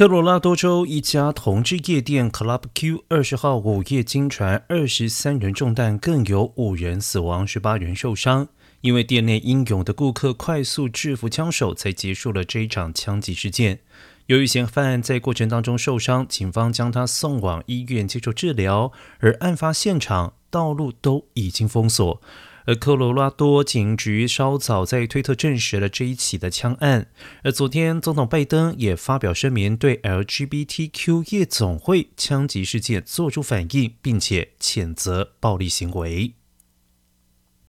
科罗拉多州一家同志夜店 Club Q 二十号午夜惊传二十三人中弹，更有五人死亡，十八人受伤。因为店内英勇的顾客快速制服枪手，才结束了这一场枪击事件。由于嫌犯在过程当中受伤，警方将他送往医院接受治疗，而案发现场道路都已经封锁。而科罗拉多警局稍早在推特证实了这一起的枪案，而昨天总统拜登也发表声明，对 LGBTQ 夜总会枪击事件作出反应，并且谴责暴力行为。